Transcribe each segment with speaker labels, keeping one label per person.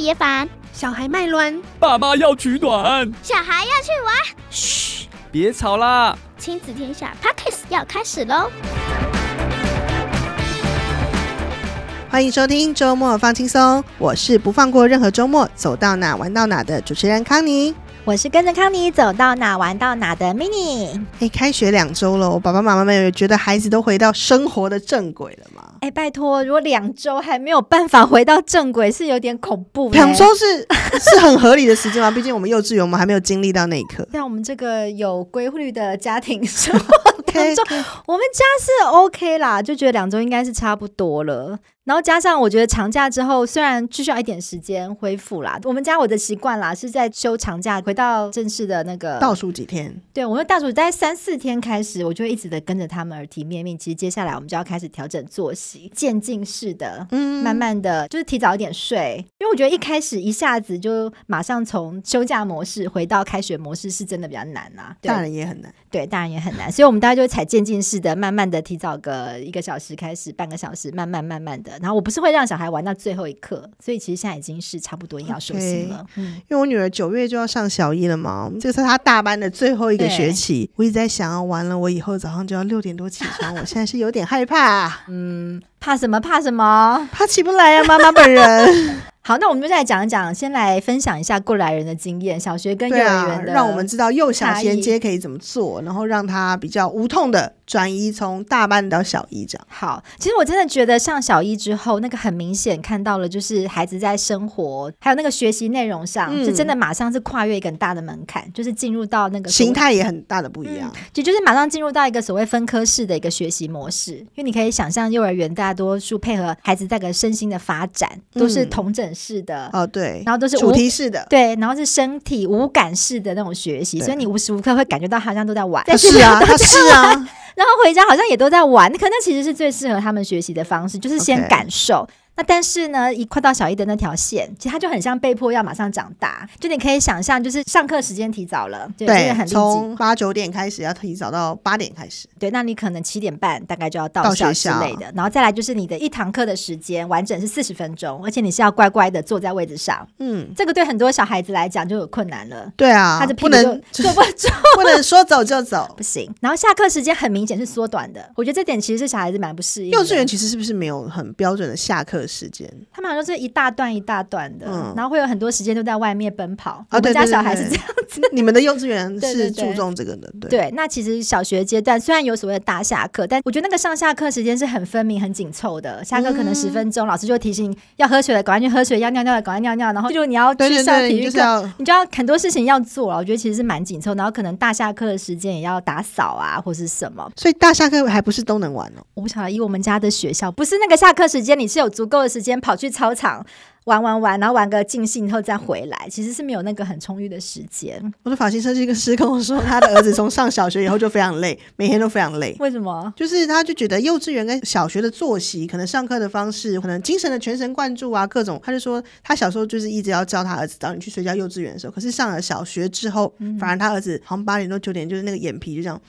Speaker 1: 别烦，
Speaker 2: 小孩卖卵，
Speaker 3: 爸妈要取暖，
Speaker 1: 小孩要去玩。
Speaker 3: 嘘，别吵啦！
Speaker 1: 亲子天下 Podcast 要开始喽！
Speaker 2: 欢迎收听周末放轻松，我是不放过任何周末，走到哪玩到哪的主持人康妮。
Speaker 4: 我是跟着康妮走到哪玩到哪的 Mini。
Speaker 2: 哎，开学两周了，我爸爸妈妈们有觉得孩子都回到生活的正轨了吗？
Speaker 4: 哎，拜托，如果两周还没有办法回到正轨，是有点恐怖。
Speaker 2: 两周是 是很合理的时间吗？毕竟我们幼稚园我们还没有经历到那一刻。
Speaker 4: 像我们这个有规律的家庭生活当中，我们家是 OK 啦，就觉得两周应该是差不多了。然后加上我觉得长假之后，虽然需要一点时间恢复啦，我们家我的习惯啦是在休长假回到正式的那个
Speaker 2: 倒数几天。
Speaker 4: 对，我们倒数在三四天开始，我就会一直的跟着他们耳提面命。其实接下来我们就要开始调整作息，渐进式的，嗯，慢慢的就是提早一点睡。因为我觉得一开始一下子就马上从休假模式回到开学模式，是真的比较难啊。
Speaker 2: 大人也很难，
Speaker 4: 对，大人也很难。所以我们大家就会采渐进式的，慢慢的提早个一个小时开始，半个小时，慢慢慢慢的。然后我不是会让小孩玩到最后一刻，所以其实现在已经是差不多要收心了。Okay,
Speaker 2: 嗯，因为我女儿九月就要上小一了嘛，这是她大班的最后一个学期。我一直在想啊，完了，我以后早上就要六点多起床，我现在是有点害怕。
Speaker 4: 嗯，怕什么？怕什么？
Speaker 2: 怕起不来呀，啊，妈妈本人。
Speaker 4: 好，那我们就再来讲一讲，先来分享一下过来人的经验，小学跟幼儿园的，
Speaker 2: 让我们知道幼小衔接可以怎么做，然后让他比较无痛的转移从大班到小一这样。
Speaker 4: 好，其实我真的觉得上小一之后，那个很明显看到了，就是孩子在生活还有那个学习内容上，嗯、就真的马上是跨越一个很大的门槛，就是进入到那个
Speaker 2: 形态也很大的不一样，
Speaker 4: 就、嗯、就是马上进入到一个所谓分科式的一个学习模式，因为你可以想象幼儿园大多数配合孩子这个身心的发展，都是同整式的。
Speaker 2: 嗯、哦。对，
Speaker 4: 然后都是
Speaker 2: 主题式的，
Speaker 4: 对，然后是身体无感式的那种学习，所以你无时无刻会感觉到好像都在玩。
Speaker 2: 是啊，他是啊，
Speaker 4: 然后回家好像也都在玩，可那其实是最适合他们学习的方式，就是先感受。但是呢，一快到小一的那条线，其实他就很像被迫要马上长大。就你可以想象，就是上课时间提早了，对，
Speaker 2: 对从八九点开始要提早到八点开始。
Speaker 4: 对，那你可能七点半大概就要到校之类的。然后再来就是你的一堂课的时间完整是四十分钟，而且你是要乖乖的坐在位置上。嗯，这个对很多小孩子来讲就有困难了。
Speaker 2: 对啊，
Speaker 4: 他就不能 坐不住，
Speaker 2: 不能说走就走，
Speaker 4: 不行。然后下课时间很明显是缩短的，我觉得这点其实是小孩子蛮不适应。
Speaker 2: 幼稚园其实是不是没有很标准的下课时间？
Speaker 4: 他们好像是一大段一大段的，嗯、然后会有很多时间都在外面奔跑。啊、我们家小孩是这样子。
Speaker 2: 你们的幼稚园是注重这个的，对，对，对，
Speaker 4: 对。那其实小学阶段虽然有所谓的大下课，但我觉得那个上下课时间是很分明、很紧凑的。下课可能十分钟，嗯、老师就提醒要喝水了，赶快去喝水；要尿尿了，赶快尿尿。然后就你要去上体育课，你就要很多事情要做了。我觉得其实是蛮紧凑。然后可能大下课的时间也要打扫啊，或是什么。
Speaker 2: 所以大下课还不是都能玩哦？
Speaker 4: 我不晓得，以我们家的学校，不是那个下课时间，你是有足够的时间跑去操场。玩玩玩，然后玩个尽兴以后再回来，其实是没有那个很充裕的时间。
Speaker 2: 我的发型设计师跟我说，他的儿子从上小学以后就非常累，每天都非常累。
Speaker 4: 为什么？
Speaker 2: 就是他就觉得幼稚园跟小学的作息，可能上课的方式，可能精神的全神贯注啊，各种。他就说他小时候就是一直要教他儿子早点去睡觉。幼稚园的时候，可是上了小学之后，嗯、反而他儿子好像八点多九点，就是那个眼皮就这样，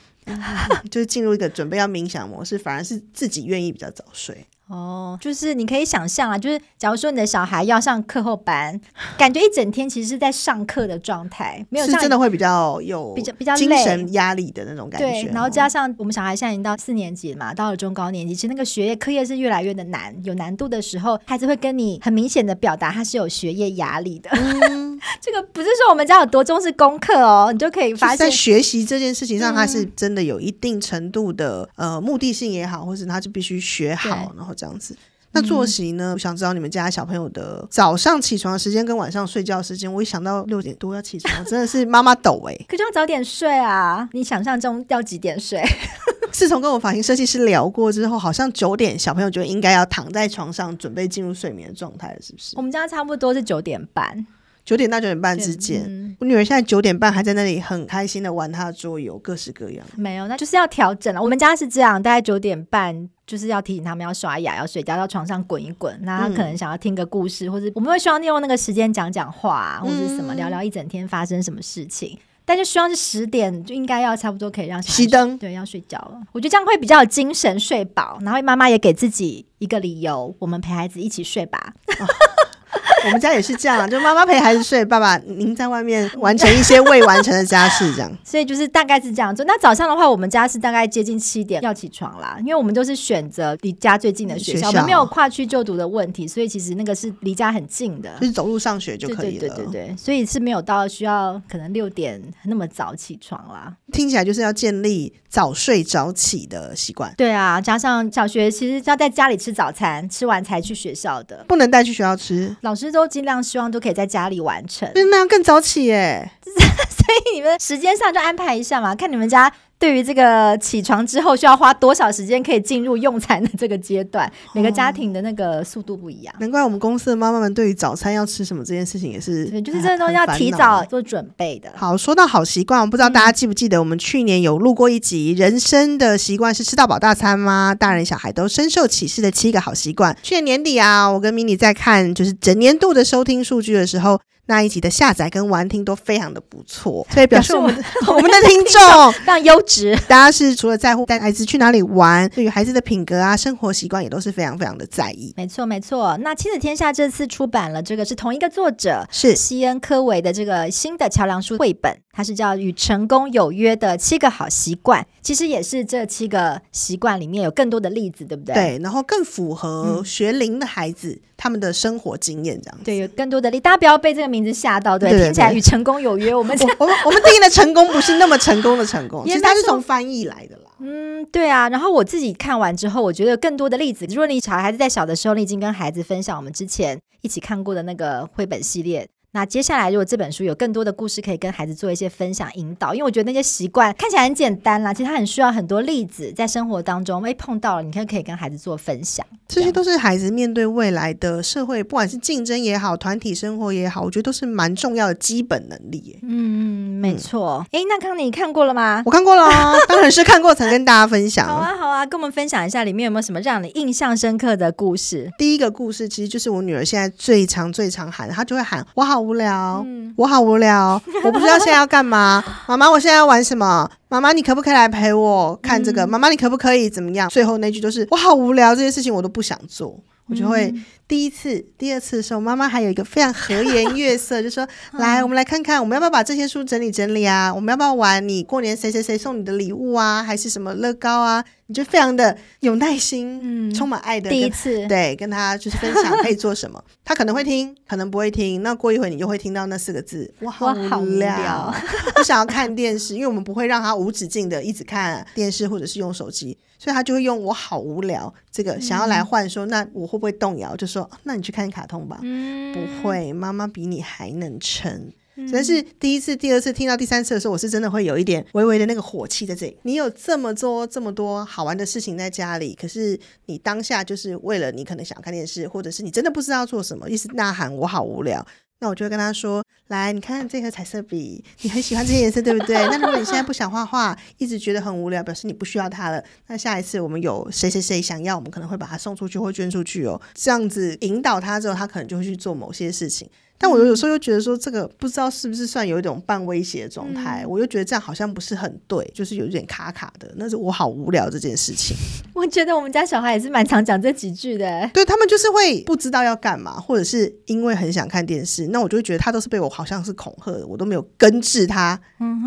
Speaker 2: 就是进入一个准备要冥想模式，反而是自己愿意比较早睡。
Speaker 4: 哦，就是你可以想象啊，就是假如说你的小孩要上课后班，感觉一整天其实是在上课的状态，没有像
Speaker 2: 是真的会比较有比较比较精神压力的那种感觉。
Speaker 4: 对，然后加上我们小孩现在已经到四年级了嘛，到了中高年级，其实那个学业课业是越来越的难，有难度的时候，孩子会跟你很明显的表达他是有学业压力的。嗯，这个不是说我们家有多重视功课哦，你就可以发现
Speaker 2: 在学习这件事情上，他是真的有一定程度的、嗯、呃目的性也好，或者他就必须学好，然后。这样子，那作息呢？嗯、我想知道你们家小朋友的早上起床的时间跟晚上睡觉的时间。我一想到六点多要起床，真的是妈妈抖哎、欸！
Speaker 4: 可是要早点睡啊！你想象中要几点睡？
Speaker 2: 自从跟我发型设计师聊过之后，好像九点小朋友就应该要躺在床上准备进入睡眠的状态了，是不是？
Speaker 4: 我们家差不多是九点半。
Speaker 2: 九点到九点半之间，嗯、我女儿现在九点半还在那里很开心的玩她的桌游，各式各样。
Speaker 4: 没有，那就是要调整了。我们家是这样，大概九点半就是要提醒他们要刷牙、要睡觉，到床上滚一滚。那他可能想要听个故事，嗯、或者我们会希望利用那个时间讲讲话、啊，或者什么聊聊一整天发生什么事情。嗯、但就希望是十点就应该要差不多可以让
Speaker 2: 熄灯，
Speaker 4: 对，要睡觉了。我觉得这样会比较有精神，睡饱，然后妈妈也给自己一个理由，我们陪孩子一起睡吧。
Speaker 2: 我们家也是这样，就妈妈陪孩子睡，爸爸您在外面完成一些未完成的家事，这样。
Speaker 4: 所以就是大概是这样做。那早上的话，我们家是大概接近七点要起床啦，因为我们都是选择离家最近的学校，没有跨区就读的问题，所以其实那个是离家很近的，
Speaker 2: 就是走路上学就可以了。
Speaker 4: 对对对，所以是没有到需要可能六点那么早起床啦。
Speaker 2: 听起来就是要建立早睡早起的习惯。
Speaker 4: 对啊，加上小学其实要在家里吃早餐，吃完才去学校的，
Speaker 2: 不能带去学校吃。
Speaker 4: 老师都尽量希望都可以在家里完成，
Speaker 2: 那样更早起耶。
Speaker 4: 所以你们时间上就安排一下嘛，看你们家。对于这个起床之后需要花多少时间可以进入用餐的这个阶段，每个家庭的那个速度不一样。
Speaker 2: 难怪我们公司的妈妈们对于早餐要吃什么这件事情也是，
Speaker 4: 对，就是这个东西要提早做准备的。
Speaker 2: 好，说到好习惯，我不知道大家记不记得我们去年有录过一集《人生的习惯是吃到饱大餐吗？大人小孩都深受启示的七个好习惯》。去年年底啊，我跟 Mini 在看就是整年度的收听数据的时候。那一集的下载跟玩听都非常的不错，所以表示我们我们的 听众
Speaker 4: 非常优质。
Speaker 2: 大家是除了在乎带孩子去哪里玩，对于孩子的品格啊、生活习惯也都是非常非常的在意。
Speaker 4: 没错没错。那亲子天下这次出版了这个是同一个作者
Speaker 2: 是
Speaker 4: 西恩科维的这个新的桥梁书绘本，它是叫《与成功有约的七个好习惯》，其实也是这七个习惯里面有更多的例子，对不对？
Speaker 2: 对，然后更符合学龄的孩子。嗯他们的生活经验这样子，
Speaker 4: 对，有更多的力，大家不要被这个名字吓到，对，对对对，听起来与成功有约。我们
Speaker 2: 我们我们定义的成功不是那么成功的成功，其实它是从翻译来的啦。
Speaker 4: 嗯，对啊。然后我自己看完之后，我觉得更多的例子，如果你小孩子在小的时候，你已经跟孩子分享我们之前一起看过的那个绘本系列。那接下来，如果这本书有更多的故事可以跟孩子做一些分享引导，因为我觉得那些习惯看起来很简单啦，其实它很需要很多例子，在生活当中，哎，碰到了，你看可以跟孩子做分享。
Speaker 2: 这些都是孩子面对未来的社会，不管是竞争也好，团体生活也好，我觉得都是蛮重要的基本能力。
Speaker 4: 嗯，没错。哎、嗯，那康妮你看过了吗？
Speaker 2: 我看过了，当然是看过才跟大家分享。
Speaker 4: 好啊，好啊，跟我们分享一下里面有没有什么让你印象深刻的故事？
Speaker 2: 第一个故事其实就是我女儿现在最常最常喊，她就会喊：“我好无聊。嗯”我好无聊，我不知道现在要干嘛。妈妈，我现在要玩什么？妈妈，你可不可以来陪我看这个？妈妈，你可不可以怎么样？最后那句就是我好无聊，这些事情我都不想做。我就会第一次、第二次的时候，妈妈还有一个非常和颜悦色，就说：“来，我们来看看，我们要不要把这些书整理整理啊？我们要不要玩你过年谁谁谁送你的礼物啊？还是什么乐高啊？”你就非常的有耐心，嗯，充满爱的
Speaker 4: 第一次，
Speaker 2: 对，跟他就是分享可以做什么，他可能会听，可能不会听。那过一会你就会听到那四个字：“我好无聊，我 想要看电视。”因为我们不会让他无止境的一直看电视或者是用手机，所以他就会用“我好无聊”这个想要来换说，那我会不会动摇？就说：“那你去看卡通吧。”嗯，不会，妈妈比你还能撑。但是第一次、第二次听到第三次的时候，我是真的会有一点微微的那个火气在这里。你有这么多、这么多好玩的事情在家里，可是你当下就是为了你可能想看电视，或者是你真的不知道做什么，一直呐喊“我好无聊”，那我就会跟他说：“来，你看这盒彩色笔，你很喜欢这些颜色，对不对？那如果你现在不想画画，一直觉得很无聊，表示你不需要它了。那下一次我们有谁谁谁想要，我们可能会把它送出去或捐出去哦。这样子引导他之后，他可能就会去做某些事情。”但我有时候又觉得说，这个不知道是不是算有一种半威胁的状态，嗯、我又觉得这样好像不是很对，就是有一点卡卡的。那是我好无聊这件事情。
Speaker 4: 我觉得我们家小孩也是蛮常讲这几句的，
Speaker 2: 对，他们就是会不知道要干嘛，或者是因为很想看电视，那我就会觉得他都是被我好像是恐吓的，我都没有根治他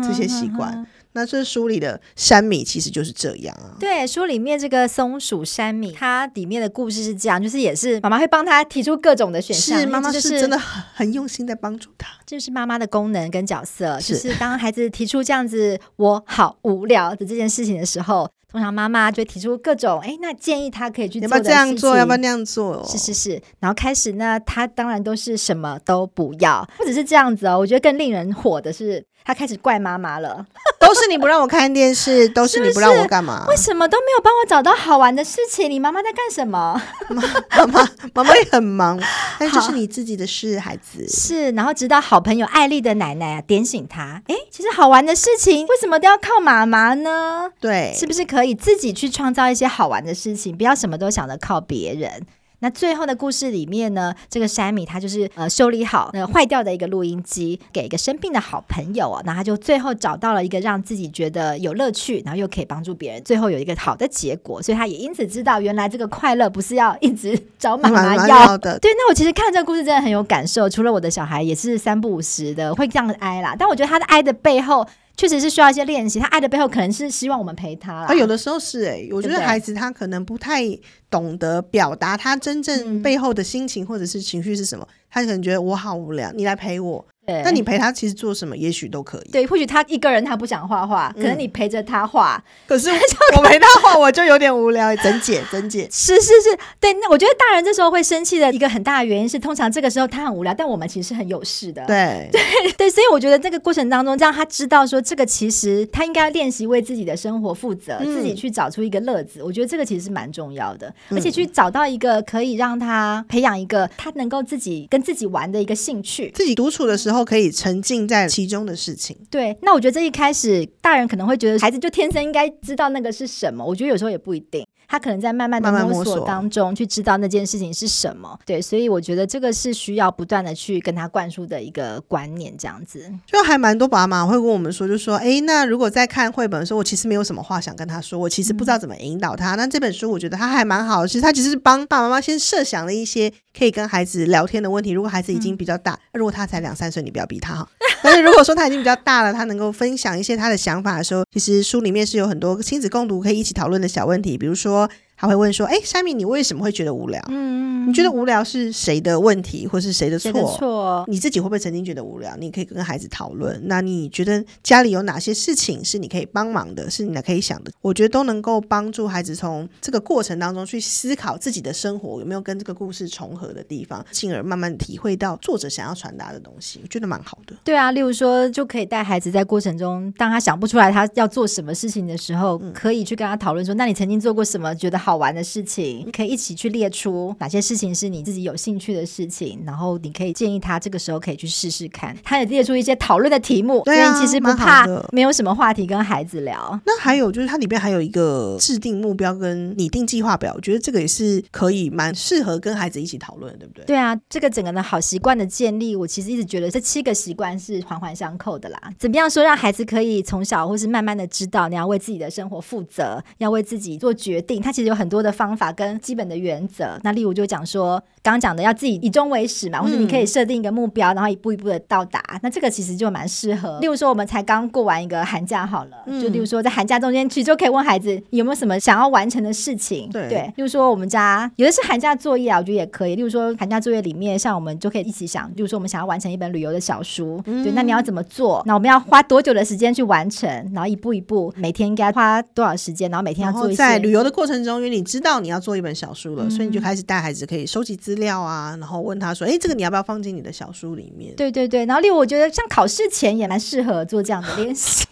Speaker 2: 这些习惯。嗯哼哼哼那这书里的山米其实就是这样啊。
Speaker 4: 对，书里面这个松鼠山米，它里面的故事是这样，就是也是妈妈会帮他提出各种的选项，
Speaker 2: 是妈妈是真的很很用心在帮助他。
Speaker 4: 这是妈妈的功能跟角色，是就是当孩子提出这样子“我好无聊”的这件事情的时候，通常妈妈就会提出各种哎，那建议他可以去做
Speaker 2: 要不要这样做，要不要那样做？
Speaker 4: 是是是，然后开始呢，他当然都是什么都不要，不只是这样子哦，我觉得更令人火的是。他开始怪妈妈了，
Speaker 2: 都是你不让我看电视，都是你不让我干嘛？
Speaker 4: 为什么都没有帮我找到好玩的事情？你妈妈在干什么？
Speaker 2: 妈妈妈妈也很忙，但这是你自己的事，孩子。
Speaker 4: 是，然后直到好朋友艾丽的奶奶啊点醒他，哎，其实好玩的事情为什么都要靠妈妈呢？
Speaker 2: 对，
Speaker 4: 是不是可以自己去创造一些好玩的事情？不要什么都想着靠别人。那最后的故事里面呢，这个山米他就是呃修理好那坏掉的一个录音机，给一个生病的好朋友啊，那他就最后找到了一个让自己觉得有乐趣，然后又可以帮助别人，最后有一个好的结果，所以他也因此知道原来这个快乐不是要一直找妈妈要的。对，那我其实看这个故事真的很有感受，除了我的小孩也是三不五时的会这样哀啦，但我觉得他的哀的背后。确实是需要一些练习，他爱的背后可能是希望我们陪他啦。
Speaker 2: 啊有的时候是哎、欸，我觉得孩子他可能不太懂得表达他真正背后的心情或者是情绪是什么，嗯、他可能觉得我好无聊，你来陪我。对，那你陪他其实做什么，也许都可以。
Speaker 4: 对，或许他一个人他不想画画，可能你陪着他画。
Speaker 2: 可是我陪他画，我就有点无聊。整姐，整姐，
Speaker 4: 是是是，对。那我觉得大人这时候会生气的一个很大的原因是，通常这个时候他很无聊，但我们其实是很有事的。
Speaker 2: 对
Speaker 4: 对对，所以我觉得这个过程当中，让他知道说，这个其实他应该练习为自己的生活负责，自己去找出一个乐子。我觉得这个其实是蛮重要的，而且去找到一个可以让他培养一个他能够自己跟自己玩的一个兴趣，
Speaker 2: 自己独处的时候后可以沉浸。在其中的事情，
Speaker 4: 对，那我觉得这一开始，大人可能会觉得孩子就天生应该知道那个是什么，我觉得有时候也不一定。他可能在慢慢的摸索当中去知道那件事情是什么，对，所以我觉得这个是需要不断的去跟他灌输的一个观念，这样子。
Speaker 2: 就还蛮多爸妈会跟我们说，就说，哎，那如果在看绘本的时候，我其实没有什么话想跟他说，我其实不知道怎么引导他。嗯、那这本书我觉得他还蛮好的，其实他其实是帮爸爸妈妈先设想了一些可以跟孩子聊天的问题。如果孩子已经比较大，嗯、如果他才两三岁，你不要逼他哈。但是如果说他已经比较大了，他能够分享一些他的想法的时候，其实书里面是有很多亲子共读可以一起讨论的小问题，比如说。他会问说：“哎，山米，你为什么会觉得无聊？嗯，你觉得无聊是谁的问题，或是谁的错？错，你自己会不会曾经觉得无聊？你可以跟孩子讨论。那你觉得家里有哪些事情是你可以帮忙的，是你可以想的？我觉得都能够帮助孩子从这个过程当中去思考自己的生活有没有跟这个故事重合的地方，进而慢慢体会到作者想要传达的东西。我觉得蛮好的。
Speaker 4: 对啊，例如说，就可以带孩子在过程中，当他想不出来他要做什么事情的时候，嗯、可以去跟他讨论说：那你曾经做过什么？觉得好玩的事情，可以一起去列出哪些事情是你自己有兴趣的事情，然后你可以建议他这个时候可以去试试看。他也列出一些讨论的题目，对啊，所以其实不怕没有什么话题跟孩子聊。
Speaker 2: 那还有就是它里边还有一个制定目标跟拟定计划表，我觉得这个也是可以蛮适合跟孩子一起讨论，对不对？
Speaker 4: 对啊，这个整个的好习惯的建立，我其实一直觉得这七个习惯是环环相扣的啦。怎么样说让孩子可以从小或是慢慢的知道你要为自己的生活负责，要为自己做决定？他其实有很多的。方法跟基本的原则，那例如就讲说，刚刚讲的要自己以终为始嘛，或者你可以设定一个目标，然后一步一步的到达。那这个其实就蛮适合。例如说，我们才刚过完一个寒假好了，就例如说在寒假中间，去就可以问孩子有没有什么想要完成的事情。对，例如说我们家有的是寒假作业啊，我觉得也可以。例如说寒假作业里面，像我们就可以一起想，例如说我们想要完成一本旅游的小书，对，那你要怎么做？那我们要花多久的时间去完成？然后一步一步，每天应该花多少时间？然后每天要做一些。
Speaker 2: 在旅游的过程中，因为你知道你要做一本小书了，嗯、所以你就开始带孩子可以收集资料啊，然后问他说：“哎，这个你要不要放进你的小书里面？”
Speaker 4: 对对对，然后例如我觉得像考试前也蛮适合做这样的练习。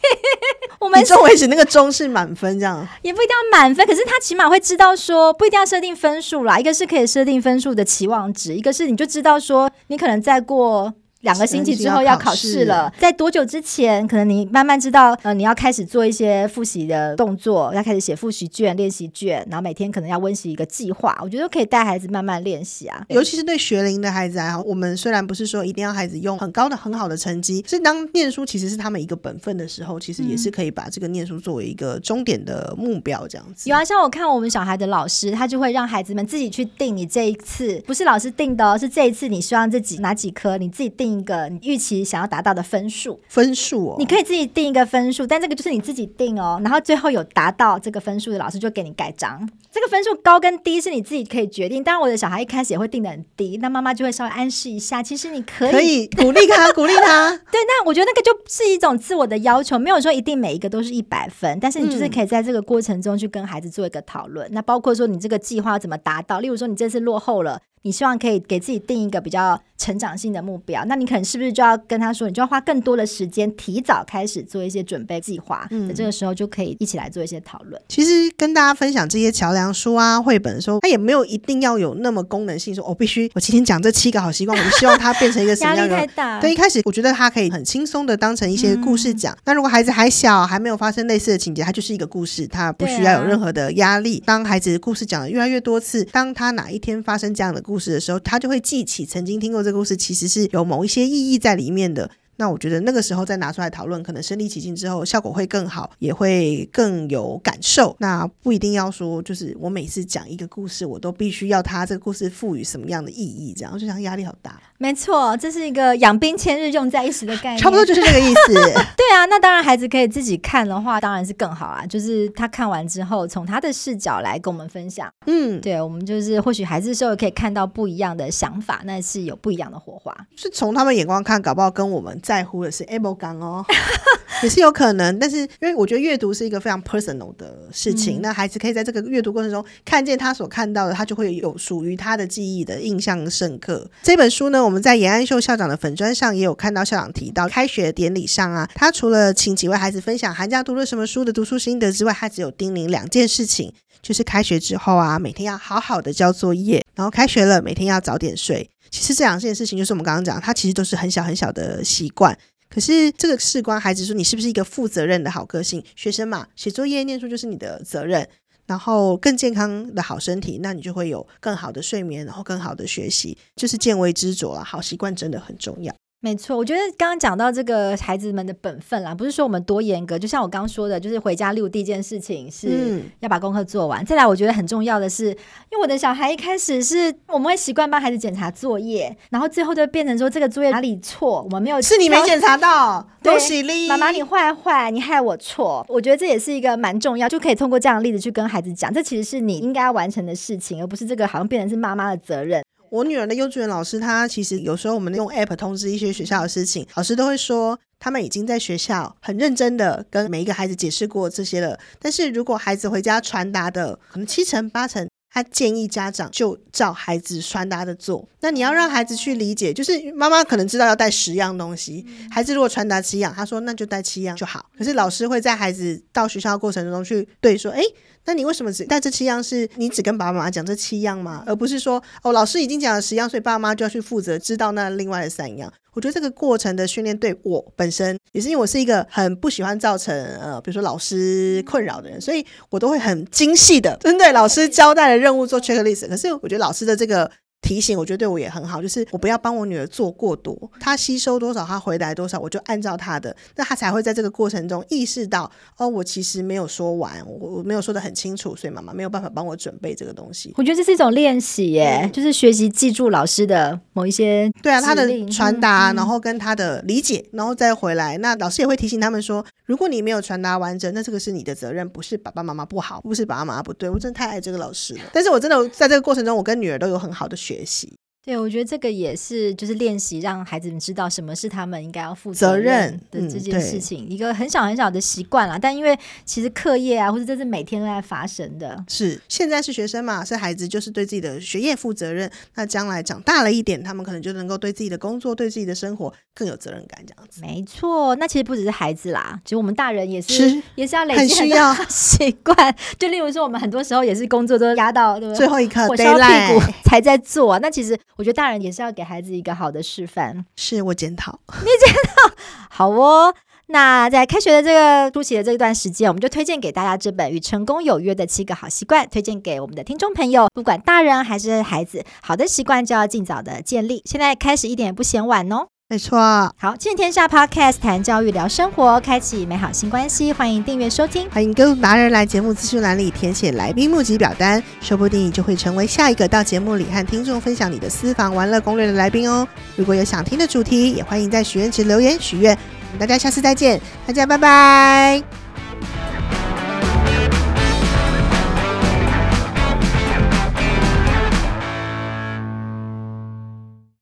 Speaker 4: 我们
Speaker 2: 终为止那个中是满分，这样
Speaker 4: 也不一定要满分，可是他起码会知道说不一定要设定分数啦。一个是可以设定分数的期望值，一个是你就知道说你可能再过。两个星期之后要考试了，在多久之前，可能你慢慢知道，呃，你要开始做一些复习的动作，要开始写复习卷、练习卷，然后每天可能要温习一个计划。我觉得可以带孩子慢慢练习啊，
Speaker 2: 尤其是对学龄的孩子啊。我们虽然不是说一定要孩子用很高的、很好的成绩，是当念书其实是他们一个本分的时候，其实也是可以把这个念书作为一个终点的目标这样子。
Speaker 4: 有啊，像我看我们小孩的老师，他就会让孩子们自己去定，你这一次不是老师定的哦，是这一次你希望自己哪几科，你自己定。一个你预期想要达到的分数，
Speaker 2: 分数哦，
Speaker 4: 你可以自己定一个分数，但这个就是你自己定哦。然后最后有达到这个分数的老师就给你盖章。这个分数高跟低是你自己可以决定。当然，我的小孩一开始也会定的很低，那妈妈就会稍微暗示一下，其实你可以
Speaker 2: 可以 鼓励他，鼓励他。
Speaker 4: 对，那我觉得那个就是一种自我的要求，没有说一定每一个都是一百分，但是你就是可以在这个过程中去跟孩子做一个讨论。嗯、那包括说你这个计划怎么达到，例如说你这次落后了。你希望可以给自己定一个比较成长性的目标，那你可能是不是就要跟他说，你就要花更多的时间，提早开始做一些准备计划。嗯，在这个时候就可以一起来做一些讨论。
Speaker 2: 其实跟大家分享这些桥梁书啊、绘本的时候，它也没有一定要有那么功能性，说我、哦、必须我今天讲这七个好习惯，我就希望它变成一个什么样的压力太大。对，一开始我觉得它可以很轻松的当成一些故事讲。嗯、那如果孩子还小，还没有发生类似的情节，它就是一个故事，它不需要有任何的压力。啊、当孩子的故事讲的越来越多次，当他哪一天发生这样的故事故事的时候，他就会记起曾经听过这个故事，其实是有某一些意义在里面的。那我觉得那个时候再拿出来讨论，可能身临其境之后效果会更好，也会更有感受。那不一定要说，就是我每次讲一个故事，我都必须要他这个故事赋予什么样的意义，这样就像压力好大。
Speaker 4: 没错，这是一个养兵千日用在一时的概念，
Speaker 2: 差不多就是这个意思。
Speaker 4: 对啊，那当然孩子可以自己看的话，当然是更好啊。就是他看完之后，从他的视角来跟我们分享。嗯，对，我们就是或许孩子的时候可以看到不一样的想法，那是有不一样的火花。
Speaker 2: 是从他们眼光看，搞不好跟我们在乎的是 able 感哦，也是有可能。但是因为我觉得阅读是一个非常 personal 的事情，嗯、那孩子可以在这个阅读过程中看见他所看到的，他就会有属于他的记忆的印象深刻。这本书呢，我们在延安秀校长的粉砖上也有看到校长提到，开学典礼上啊，他除了请几位孩子分享寒假读了什么书的读书心得之外，他只有叮咛两件事情，就是开学之后啊，每天要好好的交作业，然后开学了每天要早点睡。其实这两件事情，就是我们刚刚讲，它其实都是很小很小的习惯。可是这个事关孩子说，你是不是一个负责任的好个性学生嘛？写作业、念书就是你的责任。然后更健康的好身体，那你就会有更好的睡眠，然后更好的学习，就是见微知著啊。好习惯真的很重要。
Speaker 4: 没错，我觉得刚刚讲到这个孩子们的本分啦，不是说我们多严格，就像我刚刚说的，就是回家六第一件事情是要把功课做完。嗯、再来，我觉得很重要的是，因为我的小孩一开始是我们会习惯帮孩子检查作业，然后最后就变成说这个作业哪里错，我们没有
Speaker 2: 是你没检查到，恭喜你，
Speaker 4: 妈妈你坏坏，你害我错。我觉得这也是一个蛮重要，就可以通过这样的例子去跟孩子讲，这其实是你应该要完成的事情，而不是这个好像变成是妈妈的责任。
Speaker 2: 我女儿的幼稚园老师，他其实有时候我们用 app 通知一些学校的事情，老师都会说他们已经在学校很认真的跟每一个孩子解释过这些了。但是如果孩子回家传达的可能七成八成，他建议家长就照孩子传达的做。那你要让孩子去理解，就是妈妈可能知道要带十样东西，孩子如果传达七样，他说那就带七样就好。可是老师会在孩子到学校的过程中去对说，诶。那你为什么只带这七样？是你只跟爸爸妈妈讲这七样吗？而不是说哦，老师已经讲了十样，所以爸妈就要去负责知道那另外的三样。我觉得这个过程的训练对我本身也是因为我是一个很不喜欢造成呃，比如说老师困扰的人，所以我都会很精细的针对老师交代的任务做 checklist。可是我觉得老师的这个。提醒我觉得对我也很好，就是我不要帮我女儿做过多，她吸收多少，她回来多少，我就按照她的，那她才会在这个过程中意识到，哦，我其实没有说完，我我没有说的很清楚，所以妈妈没有办法帮我准备这个东西。
Speaker 4: 我觉得这是一种练习耶，嗯、就是学习记住老师的某一些
Speaker 2: 对啊，他的传达，然后跟他的理解，然后再回来。那老师也会提醒他们说，如果你没有传达完整，那这个是你的责任，不是爸爸妈妈不好，不是爸爸妈妈不对。我真的太爱这个老师了，但是我真的在这个过程中，我跟女儿都有很好的学学
Speaker 4: 习。对，我觉得这个也是，就是练习让孩子们知道什么是他们应该要负责任的这件事情，嗯、一个很小很小的习惯啦。但因为其实课业啊，或者这是每天都在发生的。
Speaker 2: 是，现在是学生嘛，是孩子，就是对自己的学业负责任。那将来长大了一点，他们可能就能够对自己的工作、对自己的生活更有责任感，这样子。
Speaker 4: 没错，那其实不只是孩子啦，其实我们大人也是，是也是要累积
Speaker 2: 很需要
Speaker 4: 习惯。就例如说，我们很多时候也是工作都压到？
Speaker 2: 最后一刻，
Speaker 4: 火烧屁股才在做啊。那其实。我觉得大人也是要给孩子一个好的示范。
Speaker 2: 是我检讨，
Speaker 4: 你检讨好哦。那在开学的这个初期的这一段时间，我们就推荐给大家这本《与成功有约的七个好习惯》，推荐给我们的听众朋友，不管大人还是孩子，好的习惯就要尽早的建立。现在开始一点也不嫌晚哦。
Speaker 2: 没错，
Speaker 4: 好，亲子天下 Podcast 谈教育聊生活，开启美好新关系，欢迎订阅收听，
Speaker 2: 欢迎各位达人来节目资讯栏里填写来宾募集表单，说不定你就会成为下一个到节目里和听众分享你的私房玩乐攻略的来宾哦。如果有想听的主题，也欢迎在许愿池留言许愿。大家下次再见，大家拜拜。